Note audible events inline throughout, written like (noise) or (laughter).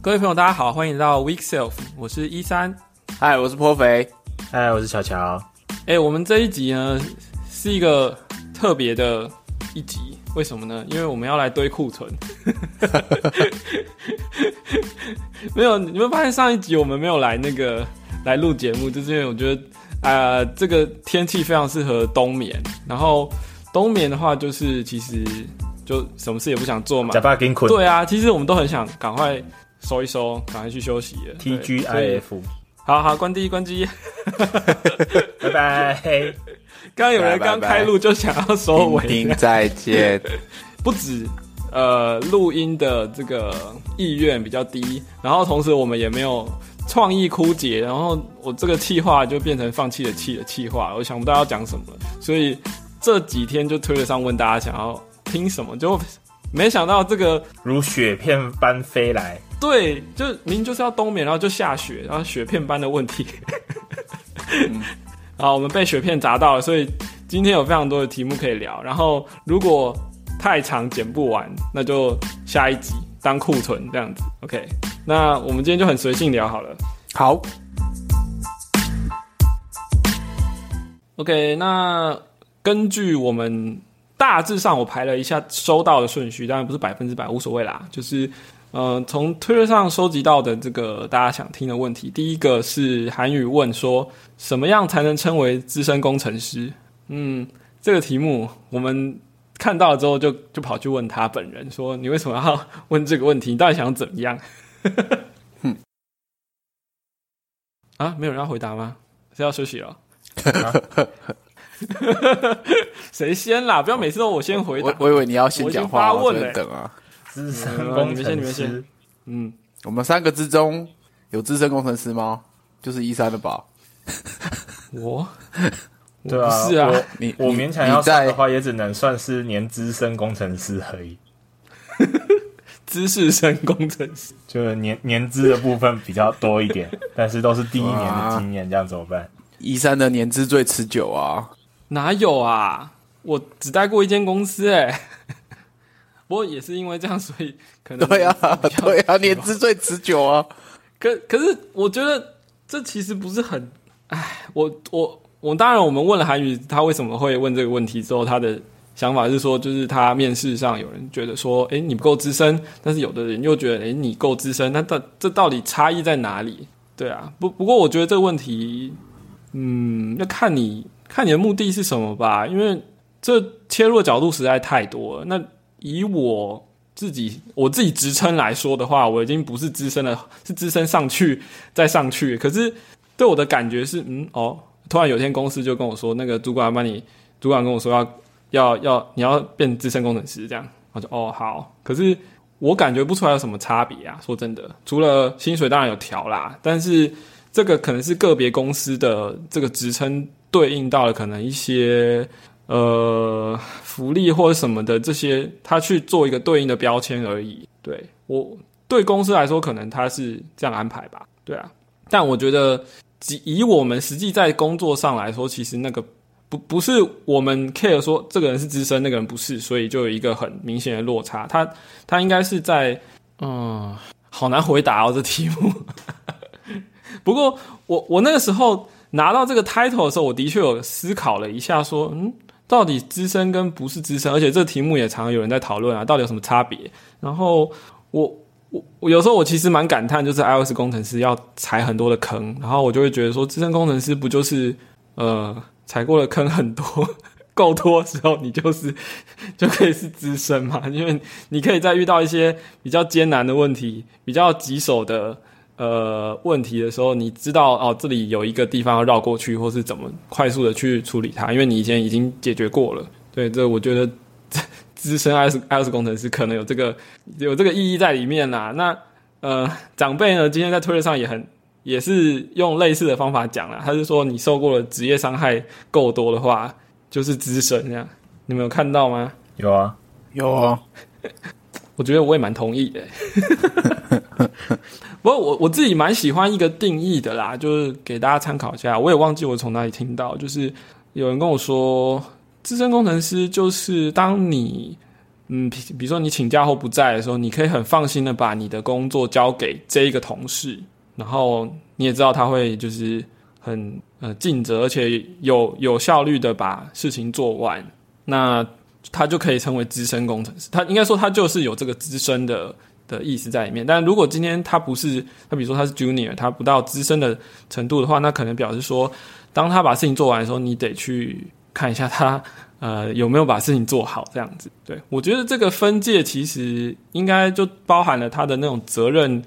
各位朋友，大家好，欢迎来到 Week Self，我是一三。嗨，我是颇肥。嗨，我是小乔。哎，我们这一集呢是一个特别的一集，为什么呢？因为我们要来堆库存。(laughs) 没有，你们发现上一集我们没有来那个来录节目，就是因为我觉得啊，这个天气非常适合冬眠。然后冬眠的话，就是其实就什么事也不想做嘛。假发给捆。对啊，其实我们都很想赶快。收一收，赶快去休息了。T G I F，好好关机关机，拜拜。刚刚有人刚开录就想要收尾，再见。(laughs) 不止呃录音的这个意愿比较低，然后同时我们也没有创意枯竭，然后我这个气话就变成放弃了气的气话，我想不到要讲什么了，所以这几天就推了上问大家想要听什么，就没想到这个如雪片般飞来。对，就明明就是要冬眠，然后就下雪，然后雪片般的问题。(laughs) 好，我们被雪片砸到了，所以今天有非常多的题目可以聊。然后如果太长剪不完，那就下一集当库存这样子。OK，那我们今天就很随性聊好了。好。OK，那根据我们大致上我排了一下收到的顺序，当然不是百分之百，无所谓啦，就是。呃，从推特上收集到的这个大家想听的问题，第一个是韩语问说，什么样才能称为资深工程师？嗯，这个题目我们看到了之后，就就跑去问他本人，说你为什么要问这个问题？你到底想怎么样？(laughs) 啊，没有人要回答吗？是要休息了？(laughs) (laughs) 谁先啦？不要每次都我先回答。我以为你要先讲话，我在等啊。资深工程师，嗯，我们三个之中有资深工程师吗？就是一三的吧？(laughs) 我，对啊，是啊，你我勉强要算的话，也只能算是年资深工程师而已。知识生工程师，就是年年资的部分比较多一点，(laughs) 但是都是第一年的经验，这样怎么办？一三的年资最持久啊？哪有啊？我只待过一间公司，哎。(laughs) 不过也是因为这样，所以可能对啊，对啊，年资最持久啊。可可是，我觉得这其实不是很……哎，我我我，当然，我们问了韩宇，他为什么会问这个问题之后，他的想法是说，就是他面试上有人觉得说，哎，你不够资深，但是有的人又觉得，哎，你够资深，那到这到底差异在哪里？对啊，不不过，我觉得这个问题，嗯，要看你看你的目的是什么吧，因为这切入的角度实在太多了。那以我自己我自己职称来说的话，我已经不是资深了，是资深上去再上去。可是对我的感觉是，嗯哦，突然有天公司就跟我说，那个主管帮你，主管跟我说要要要你要变资深工程师这样，我就哦好。可是我感觉不出来有什么差别啊，说真的，除了薪水当然有调啦，但是这个可能是个别公司的这个职称对应到了可能一些。呃，福利或者什么的这些，他去做一个对应的标签而已。对我对公司来说，可能他是这样安排吧。对啊，但我觉得以我们实际在工作上来说，其实那个不不是我们 care 说这个人是资深，那个人不是，所以就有一个很明显的落差。他他应该是在嗯，好难回答哦这题目。(laughs) 不过我我那个时候拿到这个 title 的时候，我的确有思考了一下，说嗯。到底资深跟不是资深，而且这题目也常有人在讨论啊，到底有什么差别？然后我我我有时候我其实蛮感叹，就是 iOS 工程师要踩很多的坑，然后我就会觉得说，资深工程师不就是呃踩过的坑很多 (laughs) 够多时候，你就是 (laughs) 就可以是资深嘛？因为你可以在遇到一些比较艰难的问题、比较棘手的。呃，问题的时候，你知道哦，这里有一个地方要绕过去，或是怎么快速的去处理它，因为你以前已经解决过了。对，这我觉得 (laughs) 资深 iOS (laughs) iOS 工程师可能有这个有这个意义在里面啦。那呃，长辈呢，今天在推特上也很也是用类似的方法讲了，他是说你受过的职业伤害够多的话，就是资深这样。你们有看到吗？有啊，有啊。我觉得我也蛮同意的。(laughs) 不过我我自己蛮喜欢一个定义的啦，就是给大家参考一下。我也忘记我从哪里听到，就是有人跟我说，资深工程师就是当你嗯，比比如说你请假或不在的时候，你可以很放心的把你的工作交给这一个同事，然后你也知道他会就是很呃尽责，而且有有效率的把事情做完，那他就可以称为资深工程师。他应该说他就是有这个资深的的意思在里面。但如果今天他不是，他比如说他是 junior，他不到资深的程度的话，那可能表示说，当他把事情做完的时候，你得去看一下他。(laughs) 呃，有没有把事情做好？这样子，对我觉得这个分界其实应该就包含了他的那种责任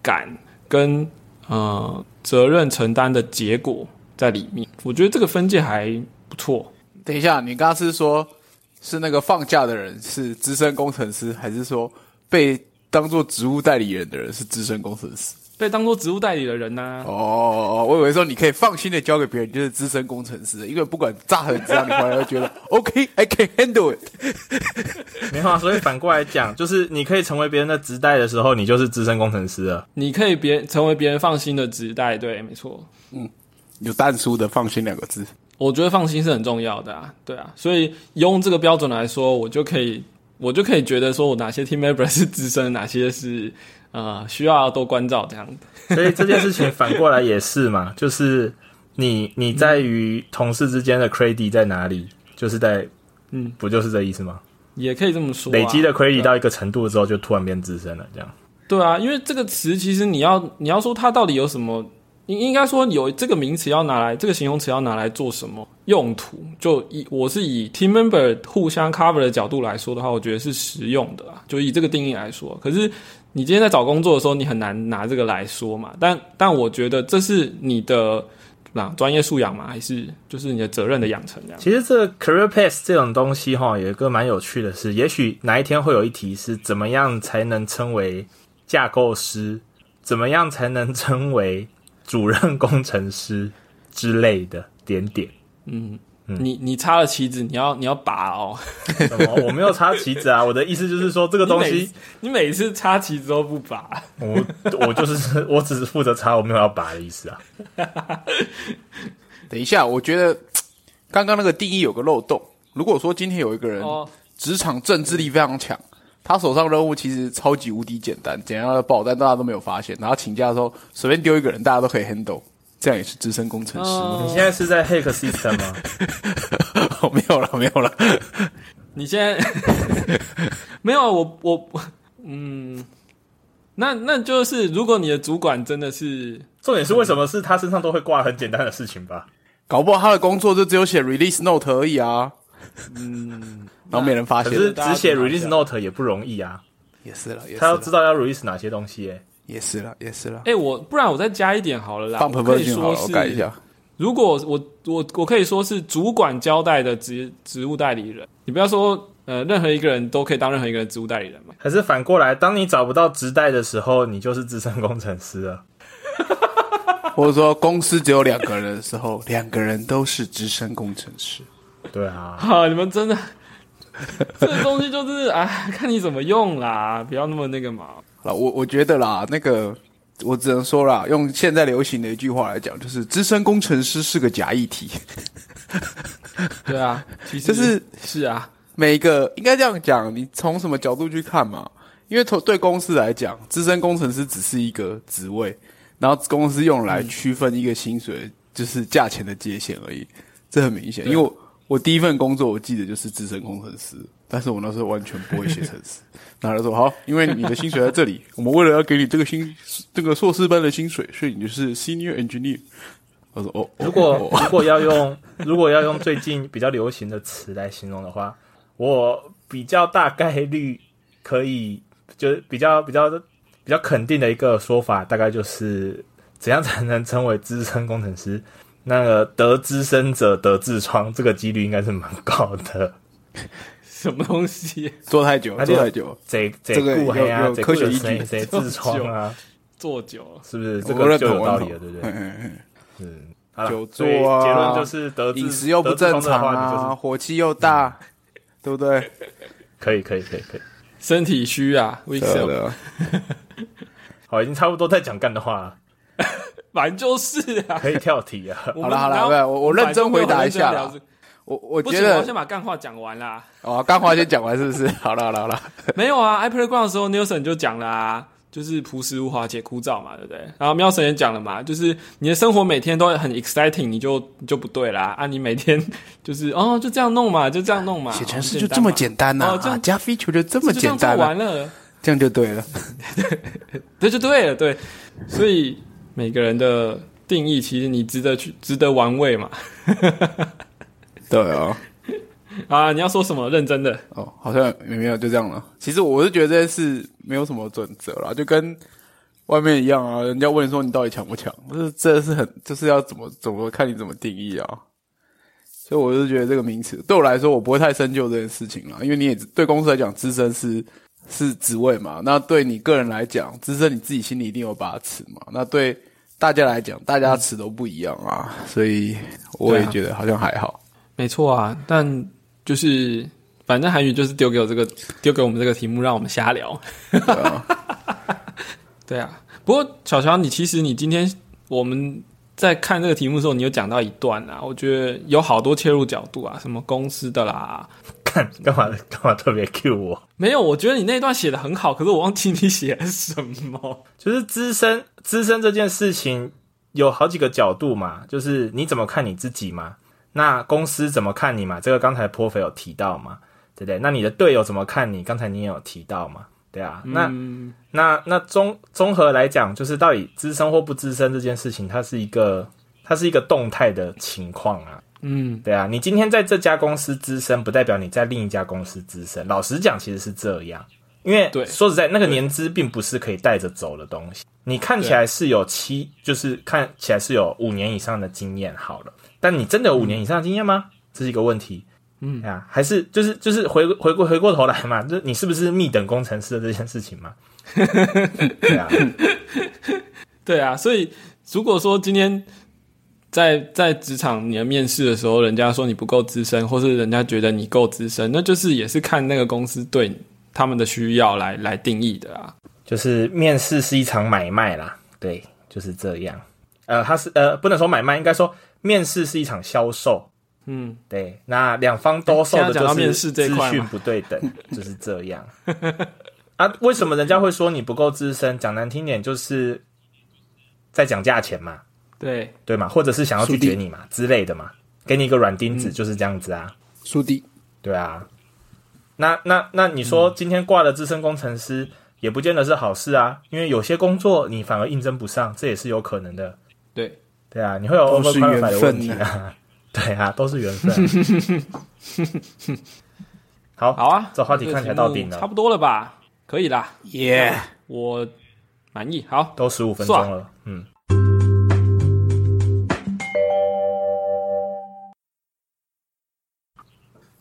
感跟呃责任承担的结果在里面。我觉得这个分界还不错。等一下，你刚刚是说，是那个放假的人是资深工程师，还是说被当做职务代理人的人是资深工程师？被当做职务代理的人呢？哦，我以为说你可以放心的交给别人，就是资深工程师，因为不管炸很怎样，你回来会觉得 (laughs) OK，I can handle it。(laughs) 没有啊，所以反过来讲，就是你可以成为别人的直代的时候，你就是资深工程师了。你可以别成为别人放心的直代，对，没错。嗯，有淡书的放心两个字，我觉得放心是很重要的啊，对啊，所以用这个标准来说，我就可以，我就可以觉得说我哪些 team member 是资深，哪些是。啊，需要多关照这样子，所以这件事情反过来也是嘛，(laughs) 就是你你在于同事之间的 credit 在哪里，就是在嗯，不就是这意思吗？也可以这么说，累积的 credit 到一个程度之后，就突然变资深了，这样。对啊，因为这个词其实你要你要说它到底有什么，应应该说有这个名词要拿来，这个形容词要拿来做什么用途？就以我是以 team member 互相 cover 的角度来说的话，我觉得是实用的啊。就以这个定义来说，可是。你今天在找工作的时候，你很难拿这个来说嘛？但但我觉得这是你的那专业素养嘛，还是就是你的责任的养成这样？其实这 career path 这种东西哈，有一个蛮有趣的是，也许哪一天会有一题是怎么样才能称为架构师，怎么样才能称为主任工程师之类的点点，嗯。你你插了旗子，你要你要拔哦。什么？我没有插旗子啊！(laughs) 我的意思就是说，这个东西你每次插旗子都不拔。我我就是我只是负责插，我没有要拔的意思啊。等一下，我觉得刚刚那个定义有个漏洞。如果说今天有一个人职场政治力非常强，他手上任务其实超级无敌简单，简单的保单大家都没有发现，然后请假的时候随便丢一个人，大家都可以 handle。这样也是资深工程师。你现在是在 hack system 吗？(laughs) 没有了，没有了。你现在 (laughs) 没有我我嗯，那那就是如果你的主管真的是重点是为什么是他身上都会挂很简单的事情吧？搞不好他的工作就只有写 release note 而已啊。(laughs) 嗯，然后没人发现，可是只写 release note 也不容易啊。也是了，他要知道要 release 哪些东西耶。也是了，也是了。哎，我不然我再加一点好了啦。放可以说是改一下。如果我我我可以说是主管交代的职职务代理人，你不要说呃任何一个人都可以当任何一个人职务代理人嘛。还是反过来，当你找不到职代的时候，你就是资深工程师了。(laughs) 或者说公司只有两个人的时候，两个人都是资深工程师。(laughs) 对啊。哈，你们真的 (laughs) 这个东西就是啊，看你怎么用啦，不要那么那个嘛。啊，我我觉得啦，那个我只能说啦，用现在流行的一句话来讲，就是资深工程师是个假议题。(laughs) 对啊，其实就是是啊，每一个应该这样讲，你从什么角度去看嘛？因为从对公司来讲，资深工程师只是一个职位，然后公司用来区分一个薪水就是价钱的界限而已，这很明显。因为我我第一份工作我记得就是资深工程师。但是我那时候完全不会写程式，那他说好，因为你的薪水在这里，我们为了要给你这个薪这个硕士班的薪水，所以你就是 senior engineer。我说哦，如果如果要用如果要用最近比较流行的词来形容的话，我比较大概率可以，就是比较比较比较肯定的一个说法，大概就是怎样才能成为资深工程师？那个得资深者得痔疮，这个几率应该是蛮高的。(laughs) 什么东西？坐太久，做太久，这这个有有科学依据，(laughs) 痔疮啊，做久了是不是？这个就有道理了，对不对？嗯，久坐啊，结论就是得饮食又不正常啊，火气又大，对不对？可以，可以，可以，可以，身体虚啊，为什么？(laughs) 好，已经差不多在讲干的话了，反正就是啊，可以跳题啊。好了，好了，我我认真回答一下。我我不行，我觉得先把干话讲完啦。哦，干话先讲完是不是？(laughs) 好了好了好了，(laughs) 没有啊，iPlayground 的时候，Nielsen 就讲了啊，就是朴实无华且枯燥嘛，对不对？然后喵神也讲了嘛，就是你的生活每天都很 exciting，你就你就不对啦啊！你每天 (laughs) 就是哦，就这样弄嘛，就这样弄嘛，写程式哦就这么简单呐、哦这样啊，加 feature 就这么就这样做简单、啊，完了，这样就对了。对就对了，对。所以每个人的定义，其实你值得去值得玩味嘛。(laughs) 对哦，啊，你要说什么？认真的，哦，好像也没有就这样了。其实我是觉得这件事没有什么准则啦，就跟外面一样啊。人家问你说你到底强不强，这这是很就是要怎么怎么看你怎么定义啊。所以我就觉得这个名词对我来说，我不会太深究这件事情了，因为你也对公司来讲，资深是是职位嘛。那对你个人来讲，资深你自己心里一定有把尺嘛。那对大家来讲，大家尺都不一样啊，所以我也觉得好像还好。没错啊。但就是反正韩语就是丢给我这个丢给我们这个题目，让我们瞎聊。对啊，(laughs) 对啊，不过小乔，你其实你今天我们在看这个题目的时候，你有讲到一段啊，我觉得有好多切入角度啊，什么公司的啦，干干嘛 (laughs) 干嘛特别 Q 我？没有，我觉得你那段写的很好，可是我忘记你写了什么。(laughs) 就是资深资深这件事情有好几个角度嘛，就是你怎么看你自己嘛，那公司怎么看你嘛？这个刚才颇肥有提到嘛，对不对？那你的队友怎么看你？刚才你也有提到嘛，对啊。那、嗯，那那综综合来讲，就是到底资深或不资深这件事情，它是一个它是一个动态的情况啊。嗯，对啊，你今天在这家公司资深，不代表你在另一家公司资深。老实讲，其实是这样，因为对说实在，那个年资并不是可以带着走的东西。你看起来是有七，就是看起来是有五年以上的经验好了，但你真的有五年以上的经验吗？这是一个问题。嗯啊，还是就是就是回回过回过头来嘛，就是你是不是密等工程师的这件事情嘛？(laughs) 对啊，对啊，所以如果说今天在在职场你的面试的时候，人家说你不够资深，或是人家觉得你够资深，那就是也是看那个公司对他们的需要来来定义的啊。就是面试是一场买卖啦，对，就是这样。呃，他是呃，不能说买卖，应该说面试是一场销售。嗯，对，那两方都受的就是面试这一资讯块不对等，就是这样。(laughs) 啊，为什么人家会说你不够资深？讲难听点，就是在讲价钱嘛，对，对嘛？或者是想要拒绝你嘛之类的嘛，给你一个软钉子，就是这样子啊。速递对啊，那那那你说今天挂了资深工程师，也不见得是好事啊，因为有些工作你反而应征不上，这也是有可能的。对，对啊，你会有都是 overqualified 的问题啊。(laughs) 对啊，都是缘分。(laughs) 好，好啊，这话题看起来到顶了差不多了吧？可以啦，耶！我满意。好，都十五分钟了，嗯，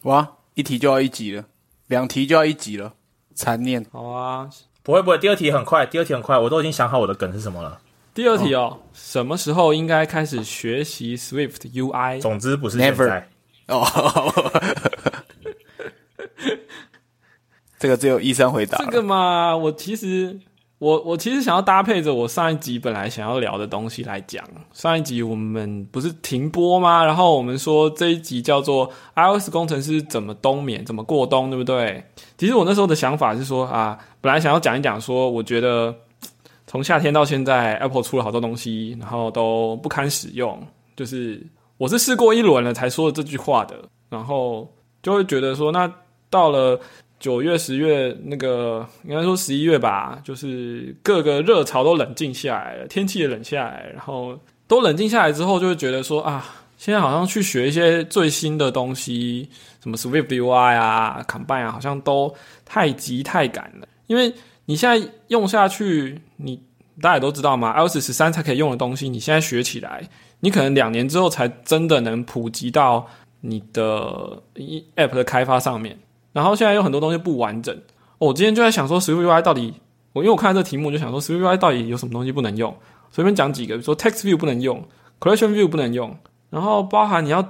哇，一题就要一集了，两题就要一集了，残念。好啊。不会不会，第二题很快，第二题很快，我都已经想好我的梗是什么了。第二题哦，什么时候应该开始学习 Swift UI？总之不是现 Never 在，哦，(laughs) 这个只有医生回答了。这个嘛，我其实我我其实想要搭配着我上一集本来想要聊的东西来讲。上一集我们不是停播吗？然后我们说这一集叫做 iOS 工程师怎么冬眠，怎么过冬，对不对？其实我那时候的想法是说啊，本来想要讲一讲说，我觉得 (tsk) 从夏天到现在，Apple 出了好多东西，然后都不堪使用，就是我是试过一轮了才说的这句话的，然后就会觉得说，那到了。九月、十月，那个应该说十一月吧，就是各个热潮都冷静下来了，天气也冷下来，然后都冷静下来之后，就会觉得说啊，现在好像去学一些最新的东西，什么 Swift UI 啊、Combine 啊，好像都太急太赶了。因为你现在用下去，你大家也都知道嘛，iOS 十三才可以用的东西，你现在学起来，你可能两年之后才真的能普及到你的 App 的开发上面。然后现在有很多东西不完整，哦我今天就在想说 Swift UI 到底，我因为我看到这题目，就想说 Swift UI 到底有什么东西不能用？随便讲几个，比如说 Text View 不能用，Collection View 不能用，然后包含你要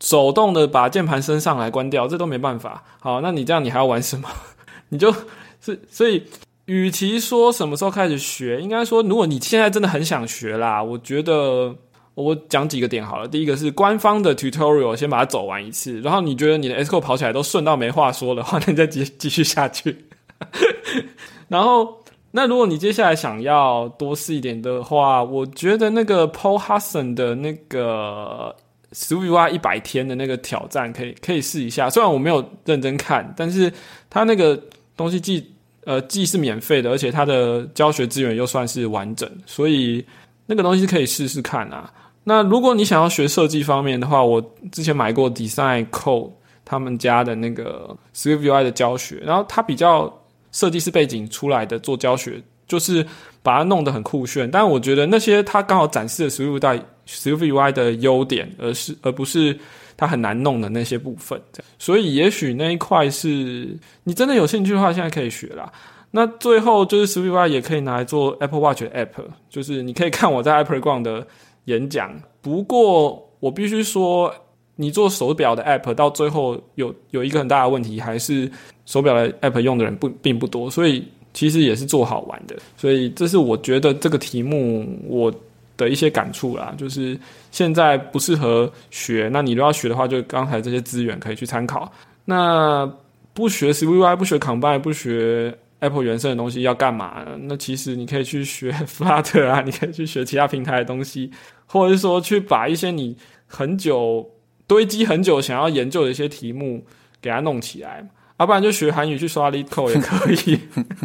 手动的把键盘升上来关掉，这都没办法。好，那你这样你还要玩什么？(laughs) 你就是所以，与其说什么时候开始学，应该说如果你现在真的很想学啦，我觉得我讲几个点好了。第一个是官方的 tutorial，先把它走完一次，然后你觉得你的 esco 跑起来都顺到没话说的话，那你再继继续下去。(laughs) 然后，那如果你接下来想要多试一点的话，我觉得那个 Paul Hudson 的那个 SwiftUI 一百天的那个挑战可以可以试一下。虽然我没有认真看，但是他那个东西既呃既是免费的，而且它的教学资源又算是完整，所以那个东西是可以试试看啊。那如果你想要学设计方面的话，我之前买过 Design Code 他们家的那个 SwiftUI 的教学，然后它比较。设计师背景出来的做教学，就是把它弄得很酷炫。但我觉得那些他刚好展示的 SwiftUI SwiftUI 的优点，而是而不是它很难弄的那些部分。所以也许那一块是你真的有兴趣的话，现在可以学啦。那最后就是 SwiftUI 也可以拿来做 Apple Watch 的 App，就是你可以看我在 Apple 广的演讲。不过我必须说。你做手表的 App 到最后有有一个很大的问题，还是手表的 App 用的人不并不多，所以其实也是做好玩的。所以这是我觉得这个题目我的一些感触啦，就是现在不适合学，那你如果要学的话，就刚才这些资源可以去参考。那不学 CVY，不学 Combine，不学 Apple 原生的东西要干嘛？那其实你可以去学 (laughs) Flutter 啊，你可以去学其他平台的东西，或者是说去把一些你很久。堆积很久想要研究的一些题目，给它弄起来，要不然就学韩语去刷 LeetCode 也可以。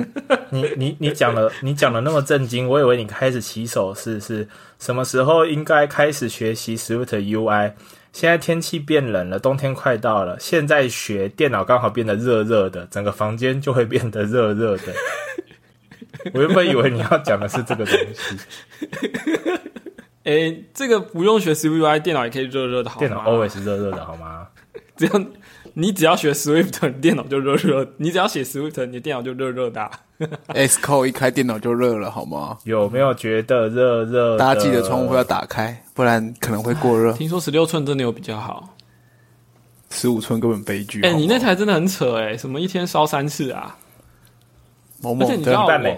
(laughs) 你你你讲了，你讲的那么震惊，我以为你开始起手是是什么时候应该开始学习 Swift UI？现在天气变冷了，冬天快到了，现在学电脑刚好变得热热的，整个房间就会变得热热的。(laughs) 我原本以为你要讲的是这个东西。(laughs) 诶，这个不用学 SwiftUI，电脑也可以热热的，好吗？电脑 always 热热的，好吗？(laughs) 这样，你只要学 Swift，你电脑就热热；你只要写 Swift，你电脑就热热的。(laughs) Xcode 一开电脑就热了，好吗？有没有觉得热热？大家记得窗户要打开，不然可能会过热。听说十六寸真的有比较好，十五寸根本悲剧。哎，你那台真的很扯哎，什么一天烧三次啊？某某知道我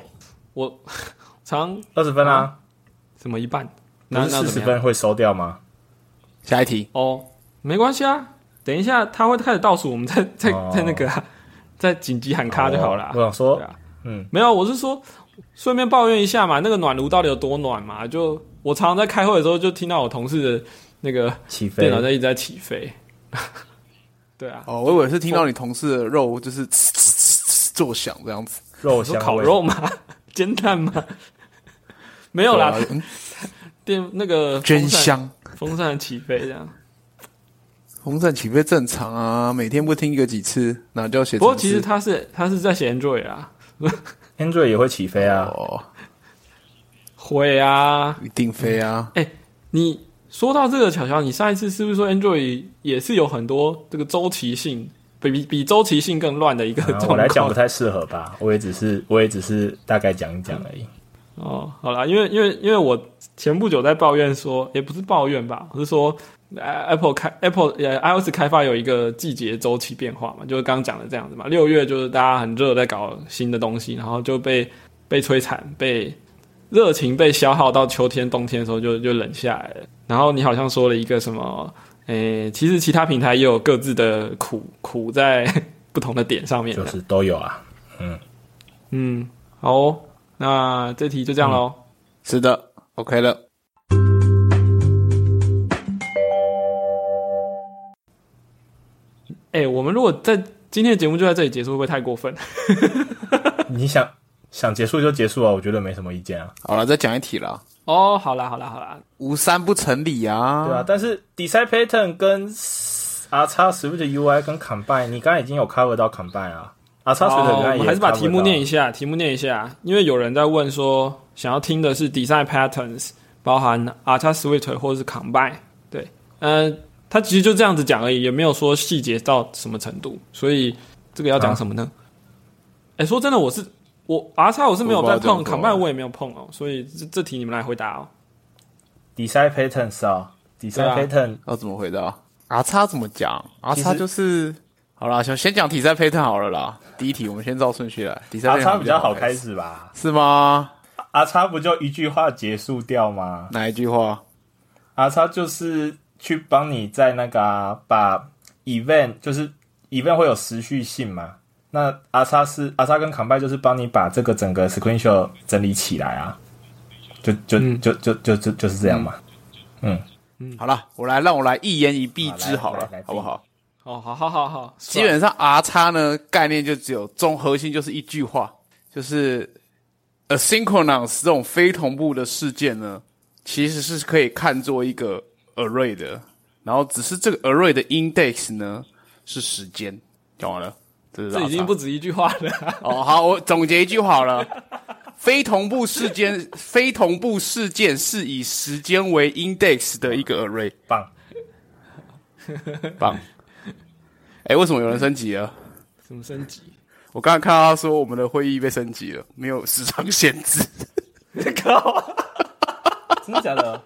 我 (laughs) 常二十分啊？什么一半？那四十分会收掉吗？下一题哦，没关系啊，等一下他会开始倒数，我们再再再那个再紧急喊卡就好了。我想说，嗯，没有，我是说顺便抱怨一下嘛，那个暖炉到底有多暖嘛？就我常常在开会的时候，就听到我同事的那个起飞，电脑在一直在起飞。(laughs) 对啊，哦，我以为是听到你同事的肉就是作响这样子，肉香烤肉吗？(laughs) 煎蛋吗？没有啦。电那个真香，风扇起飞这样，风扇起飞正常啊，每天不听个几次，那就要写？不过其实他是他是在写 Android 啊，Android 也会起飞啊，会啊，一定飞啊。哎，你说到这个巧巧，你上一次是不是说 Android 也是有很多这个周期性，比比比周期性更乱的一个？我来讲不太适合吧，我也只是我也只是大概讲一讲而已。哦，好啦，因为因为因为我前不久在抱怨说，也不是抱怨吧，我是说，Apple 开 Apple 呃 iOS 开发有一个季节周期变化嘛，就是刚刚讲的这样子嘛。六月就是大家很热，在搞新的东西，然后就被被摧残，被热情被消耗到秋天冬天的时候就就冷下来了。然后你好像说了一个什么，诶，其实其他平台也有各自的苦苦在不同的点上面，就是都有啊，嗯嗯，好。那这题就这样喽。是的，OK 了。哎，我们如果在今天的节目就在这里结束，会不会太过分？(laughs) 你想想结束就结束啊，我觉得没什么意见啊。好了，再讲一题了。哦，好啦，好啦，好啦，无三不成理啊。对啊，但是 Design Pattern 跟 R 叉 Swift UI 跟 Combine，你刚刚已经有 cover 到 Combine 啊。啊，插水的我们还是把题目念一下。题目念一下，因为有人在问说，想要听的是 design patterns，包含 r 叉 s w i t 或者是 combine。对，嗯，他其实就这样子讲而已，也没有说细节到什么程度。所以这个要讲什么呢？哎，说真的，我是我 R 叉我是没有在碰，combine 我也没有碰哦。所以这这题你们来回答哦。design patterns 啊，design pattern 要怎么回答？R 叉怎么讲？R 叉就是。好啦，先先讲体赛配特好了啦。第一题我们先照顺序来。阿叉比较好开始吧？是吗？阿叉不就一句话结束掉吗？哪一句话？R 叉就是去帮你在那个啊、把 event 就是 event 会有时序性嘛，那阿叉是阿叉跟 combine 就是帮你把这个整个 sequential 整理起来啊，就就、嗯。就就就就就是这样嘛。嗯。嗯。好了，我来让我来一言以蔽之好了好不好？哦，好好好好，基本上 R 叉呢概念就只有中核心就是一句话，就是 asynchronous 这种非同步的事件呢，其实是可以看作一个 array 的，然后只是这个 array 的 index 呢是时间，讲完了，这是这已经不止一句话了。哦，好，我总结一句好了。非同步事件，(laughs) 非同步事件是以时间为 index 的一个 array，棒，棒。哎、为什么有人升级了？什么升级？我刚刚看到他说我们的会议被升级了，没有时长限制。靠！真的假的？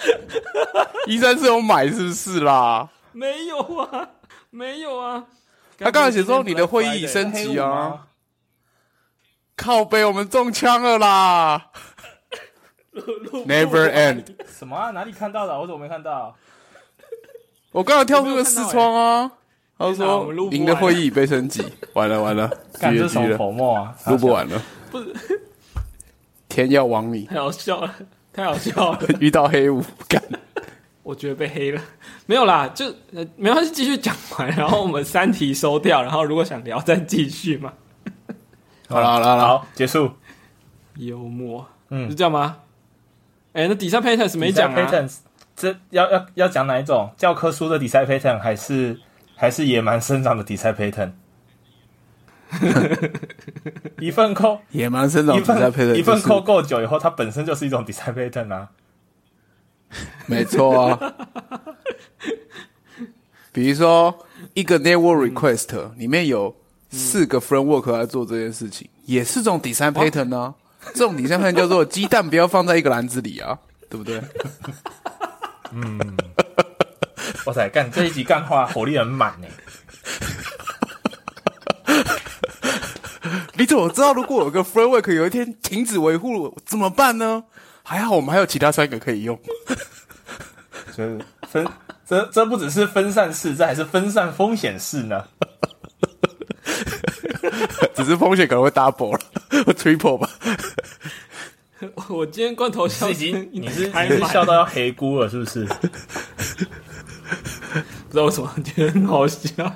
(laughs) 一三四有买是不是啦？没有啊，没有啊。他刚才写说你的会议已升级啊，靠背我们中枪了啦！Never end。什么啊？哪里看到的？我怎么没看到？我刚刚跳出个视窗啊，他说您的会议已被升级，完了完了，(laughs) 干这什么狙了狙了，口沫啊？录不完了，不是，天要亡你，太 (laughs) 好笑了，太好笑了。(laughs) 遇到黑五干。我觉得被黑了，没有啦，就呃没关系，继续讲完，然后我们三题收掉，然后如果想聊再继续嘛。(laughs) 好了好了好了，结束。幽默，嗯是这样吗？哎、那底下 patterns 没讲啊，patterns，这要要要讲哪一种？教科书的 design pattern 还是还是野蛮生长的 design pattern？(laughs) (laughs) 一份扣野蛮生长一比赛配的份一份扣够久以后，它本身就是一种 design pattern 啊。没错啊。(laughs) 比如说一个 network request 里面有四个 framework 来做这件事情，也是这种 design pattern 啊。这种 design pattern 叫做鸡蛋不要放在一个篮子里啊，对不对？嗯哇塞，干这一集干话火力很满呢。(laughs) 你怎么知道如果有个 framework 有一天停止维护怎么办呢？还好我们还有其他三个可以用。就是分这这不只是分散式，这还是分散风险式呢。(laughs) 只是风险可能会 double 了或，triple 吧。我今天罐头笑已经你是你是笑到要黑菇了，是不是？不知道为什么觉得很好笑。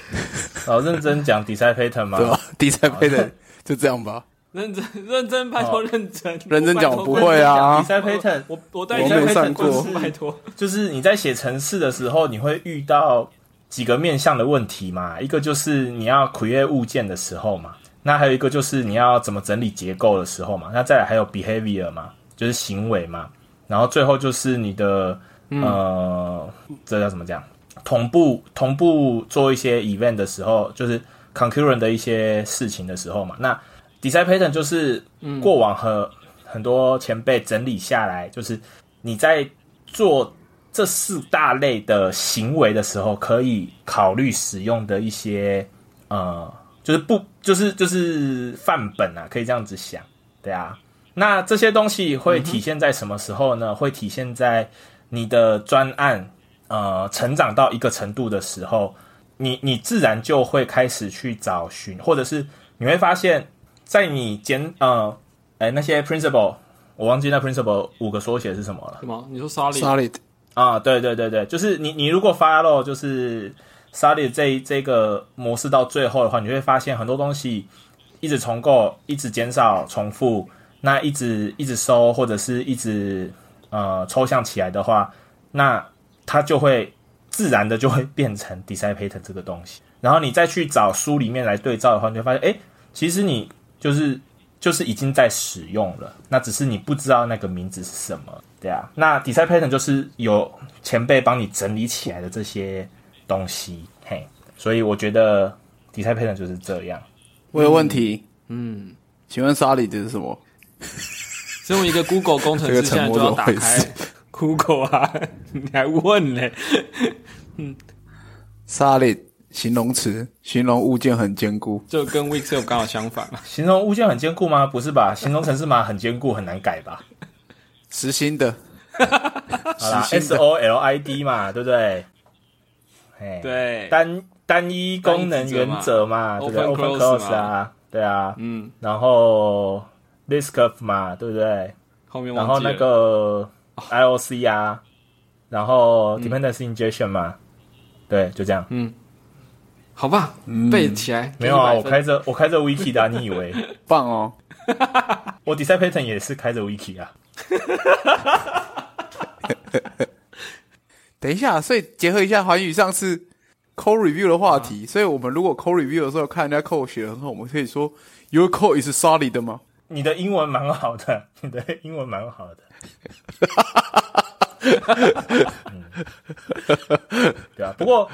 (laughs) 哦，认真讲 design pattern 吗？对吧？第三配的就这样吧。认真认真，拜托认真，认真讲我不会啊，design pattern 我我带我你没上过就是拜托。就是你在写程式的时候，你会遇到几个面向的问题嘛？一个就是你要 create 物件的时候嘛，那还有一个就是你要怎么整理结构的时候嘛，那再来还有 behavior 嘛，就是行为嘛，然后最后就是你的呃，这叫怎么讲？同步同步做一些 event 的时候，就是 concurrent 的一些事情的时候嘛，那 design pattern 就是过往和很多前辈整理下来，就是你在做这四大类的行为的时候，可以考虑使用的一些呃，就是不就是就是范本啊，可以这样子想，对啊。那这些东西会体现在什么时候呢？会体现在你的专案呃成长到一个程度的时候，你你自然就会开始去找寻，或者是你会发现，在你简呃哎那些 principle，我忘记那 principle 五个缩写是什么了。什么？你说 solid？Solid 啊，对对对对，就是你你如果 follow 就是 Solid 这这个模式到最后的话，你会发现很多东西一直重构，一直减少重复，那一直一直收或者是一直呃抽象起来的话，那它就会自然的就会变成 design pattern 这个东西。然后你再去找书里面来对照的话，你会发现，哎，其实你就是就是已经在使用了，那只是你不知道那个名字是什么，对啊。那 design pattern 就是有前辈帮你整理起来的这些东西，嘿，所以我觉得 design pattern 就是这样。我有问题，嗯，请问 Solid 是什么？(laughs) 身为一个 Google 工程这个师，现在就要打开 Google 啊，你还问嘞？(laughs) Solid 形容词，形容物件很坚固。就跟 Wix 刚好相反嘛。(laughs) 形容物件很坚固吗？不是吧？形容城市码很坚固，很难改吧？实心的，好啦，S O L I D 嘛，对不对？哎，对，单单一功能原则嘛，对不对 Open？Open close 啊，对啊，嗯，然后 Liskov 嘛，对不对？后面然后那个 IOC 啊，然后 dependency injection 嘛，对，就这样。嗯好吧，背起来。没有啊，给100分我开着我开着 wiki 的啊、你以为 (laughs) 棒哦！(laughs) 我 design pattern 也是开着 wiki 啊？(laughs) 等一下，所以结合一下环宇上次 code review 的话题，所以我们如果 code review 的时候看人家 code 写的很好，我们可以说 your code is solid 的吗？你的英文蛮好的，你的英文蛮好的。嗯，(laughs) 对啊，不过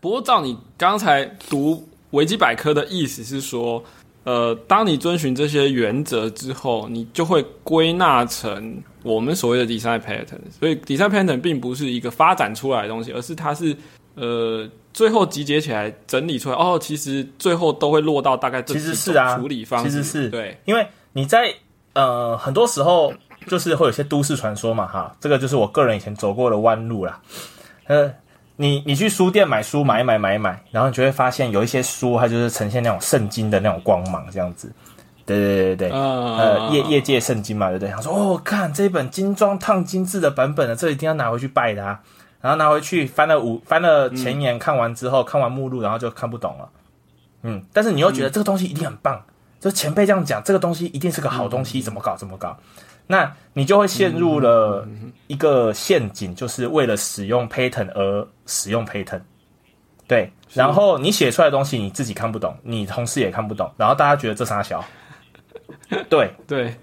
不过照你刚才读维基百科的意思是说，呃，当你遵循这些原则之后，你就会归纳成我们所谓的 design pattern。所以 design pattern 并不是一个发展出来的东西，而是它是呃最后集结起来整理出来。哦，其实最后都会落到大概这其实是啊，处理方式。其实是对，因为你在呃很多时候就是会有些都市传说嘛，哈，这个就是我个人以前走过的弯路啦。呃，你你去书店买书买一买买一买，然后你就会发现有一些书它就是呈现那种圣经的那种光芒这样子。对对对对对，呃呃，业业界圣经嘛，对不对？他说哦，看这一本精装烫金字的版本的，这一定要拿回去拜的啊。然后拿回去翻了五翻了前言，看完之后、看完目录，然后就看不懂了。嗯，但是你又觉得这个东西一定很棒，就前辈这样讲，这个东西一定是个好东西，怎么搞怎么搞？那你就会陷入了一个陷阱，就是为了使用 pattern 而使用 pattern。对，然后你写出来的东西你自己看不懂，你同事也看不懂，然后大家觉得这傻小。(laughs) 对，对，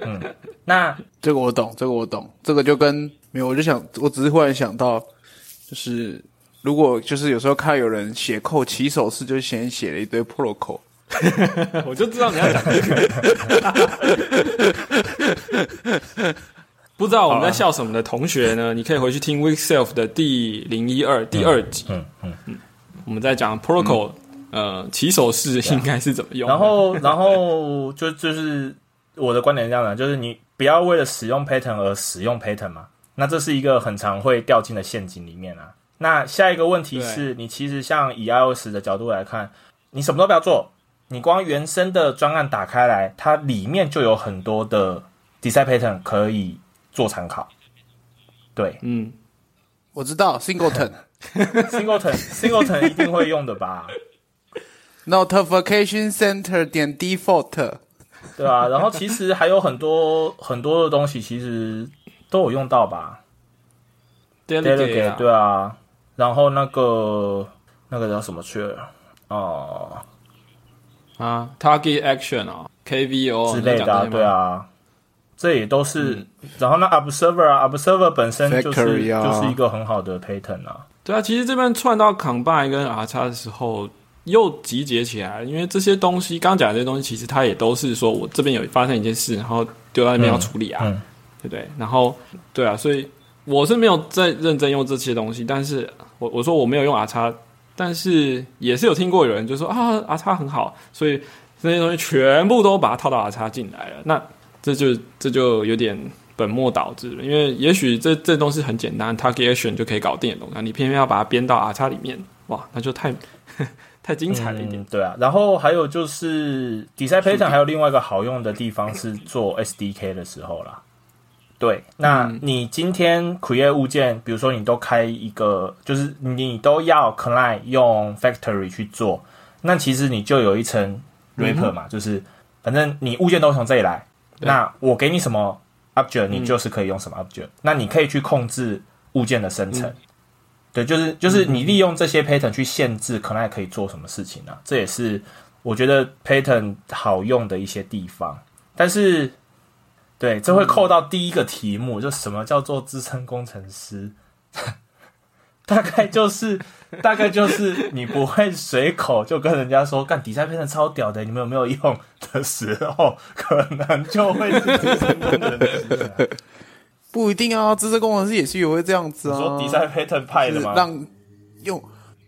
嗯那这个我懂，这个我懂，这个就跟没有，我就想，我只是忽然想到，就是如果就是有时候看有人写扣起手式，就先写了一堆 protocol，(laughs) 我就知道你要讲这个。(laughs) 不知道我们在笑什么的同学呢？你可以回去听 Week Self 的第零一二第二集，嗯嗯嗯，我们在讲 protocol，、呃，起手式应该是怎么用。然后然后就就是我的观点是这样的，就是你不要为了使用 pattern 而使用 pattern 嘛，那这是一个很常会掉进的陷阱里面啊。那下一个问题是你其实像以 iOS 的角度来看，你什么都不要做，你光原生的专案打开来，它里面就有很多的 design pattern 可以做参考。对嗯，我知道 singleton，singleton singleton 一定会用的吧？notification center 点 default，对啊，然后其实还有很多很多的东西，其实都有用到吧 delegate 啊对啊，然后那个那个叫什么去了哦、啊，target action 啊，KVO 之类的、啊，对，啊，这也都是。然后那 observer 啊，observer 本身就是啊就是一个很好的 pattern 啊。对啊，其实这边串到 combine 跟 R 叉的时候，又集结起来，因为这些东西刚刚讲的这些东西，其实它也都是说我这边有发生一件事，然后丢在那边要处理啊，嗯对不对？然后对啊，所以我是没有在认真用这些东西，但是我我说我没有用 R 叉，但是也是有听过有人就说啊 R 叉很好，所以这些东西全部都把它套到 R 叉进来了，那这就这就有点本末倒置了，因为也许这这东西很简单，target action 就可以搞定的东西，你偏偏要把它编到 R 叉里面，哇，那就太 (laughs) 太精彩了一点。嗯，对啊。然后还有就是 design pattern 还有另外一个好用的地方是做 SDK 的时候啦。对，那嗯。你今天 create 物件，比如说你都开一个，就是你都要 client 用 factory 去做，那其实你就有一层 wrapper 嘛，就是反正你物件都从这里来，那我给你什么 object，你就是可以用什么 object，、那你可以去控制物件的生成。对，就是就是你利用这些 pattern 去限制 client 可以做什么事情啊，这也是我觉得 pattern 好用的一些地方。但是，对，这会扣到第一个题目，就什么叫做资深工程师？(laughs) 大概就是，(laughs) 大概就是你不会随口就跟人家说干底下变成超屌的，你们有没有用的时候，可能就会是资深工程师了。不一定啊，资深工程师也是也会这样子啊。你说底下 pattern 派的吗？让用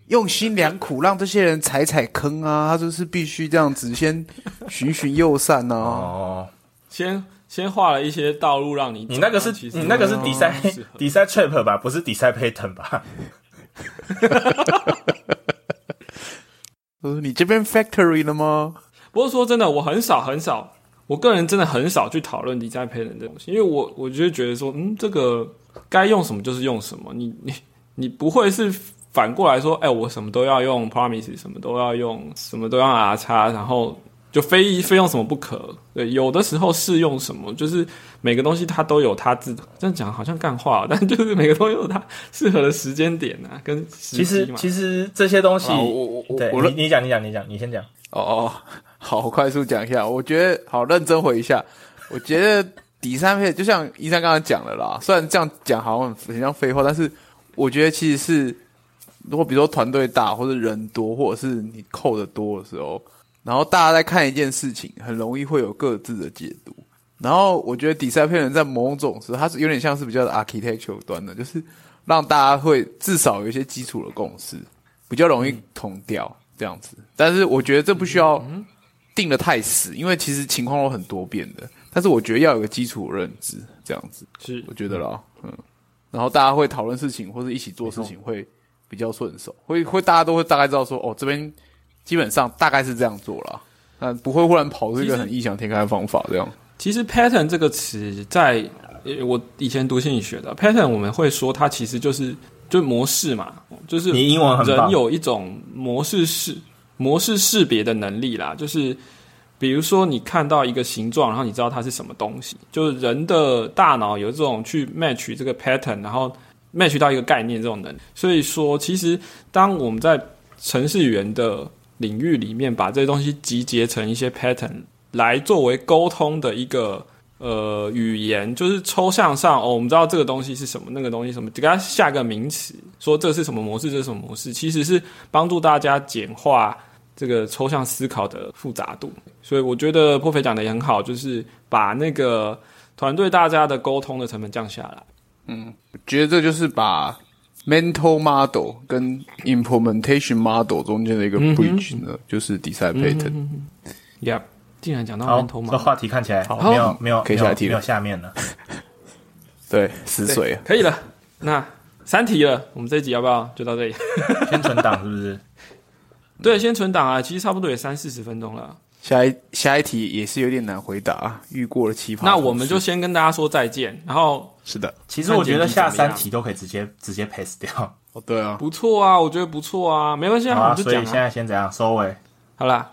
用心良苦，让这些人踩踩坑啊，他就是必须这样子先循循右善啊。哦，先先画了一些道路让你。你那个是你那个是哦底赛适合 (laughs) 底赛 trap 吧，不是底赛 pattern 吧？(laughs) 呃，你这边 factory 了吗？不过说真的，我很少很少，我个人真的很少去讨论 design pattern 这东西，因为我我就觉得说，嗯，这个该用什么就是用什么，你你你不会是反过来说，哎，我什么都要用 promise，什么都要用，什么都要 R 叉，然后就非非用什么不可。对，有的时候是用什么，就是每个东西它都有它自这样讲好像干话，但就是每个东西有它适合的时间点啊，跟时其实。其实这些东西，我我我我你你讲你讲你讲，你先讲。哦哦，(laughs) 好，我快速讲一下。我觉得好认真回一下。我觉得底三配就像医生刚刚讲的啦，虽然这样讲好像很像废话，但是我觉得其实是，如果比如说团队大或者人多，或者是你扣的多的时候，然后大家在看一件事情，很容易会有各自的解读。然后我觉得底赛配人在某种时候，它是有点像是比较 architectural 端的，就是让大家会至少有一些基础的共识，比较容易同调这样子。但是我觉得这不需要定的太死，因为其实情况有很多变的。但是我觉得要有个基础的认知，这样子，是我觉得啦，嗯。然后大家会讨论事情或者一起做事情会比较顺手，会会大家都会大概知道说，哦，这边基本上大概是这样做了，但不会忽然跑出一个很异想天开的方法这样。其实 pattern 这个词在呃我以前读心理学的 pattern，我们会说它其实就是就模式嘛，就是你英文很棒人有一种模式识模式识别的能力啦，就是比如说你看到一个形状，然后你知道它是什么东西，就是人的大脑有这种去 match 这个 pattern，然后 match 到一个概念这种能力。所以说，其实当我们在程式语言的领域里面把这些东西集结成一些 pattern 来作为沟通的一个呃语言，就是抽象上哦，我们知道这个东西是什么，那个东西什么，给它下个名词，说这是什么模式，这是什么模式，其实是帮助大家简化这个抽象思考的复杂度。所以我觉得破肥讲的也很好，就是把那个团队大家的沟通的成本降下来。嗯觉得这就是把 mental model 跟 implementation model 中间的一个 bridge 呢，就是 design pattern。Yep，竟然讲到 mental model，这话题看起来好没有没有可以下题了没有下面了。(laughs) 对，死水。可以了。那三题了，我们这一集要不要就到这里？先存档是不是？(laughs) 对，先存档啊，其实差不多也三四十分钟了。下一下一题也是有点难回答啊，遇过了奇葩。那我们就先跟大家说再见，然后是的，其实我觉得下三题都可以直接直接 pass 掉。哦，对啊，不错啊，我觉得不错啊，没关系啊，好啊，我们就讲啊。所以现在先怎样收尾？好啦，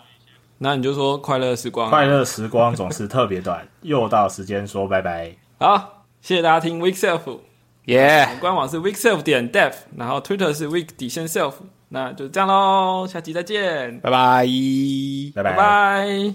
那你就说快乐时光啊。快乐时光总是特别短，(laughs) 又到时间说拜拜。好，谢谢大家听 Week Self，耶、官网是 Week Self 点 Dev，然后 Twitter 是 Week 底线 Self，那就这样喽，下期再见，拜拜，拜拜，拜拜。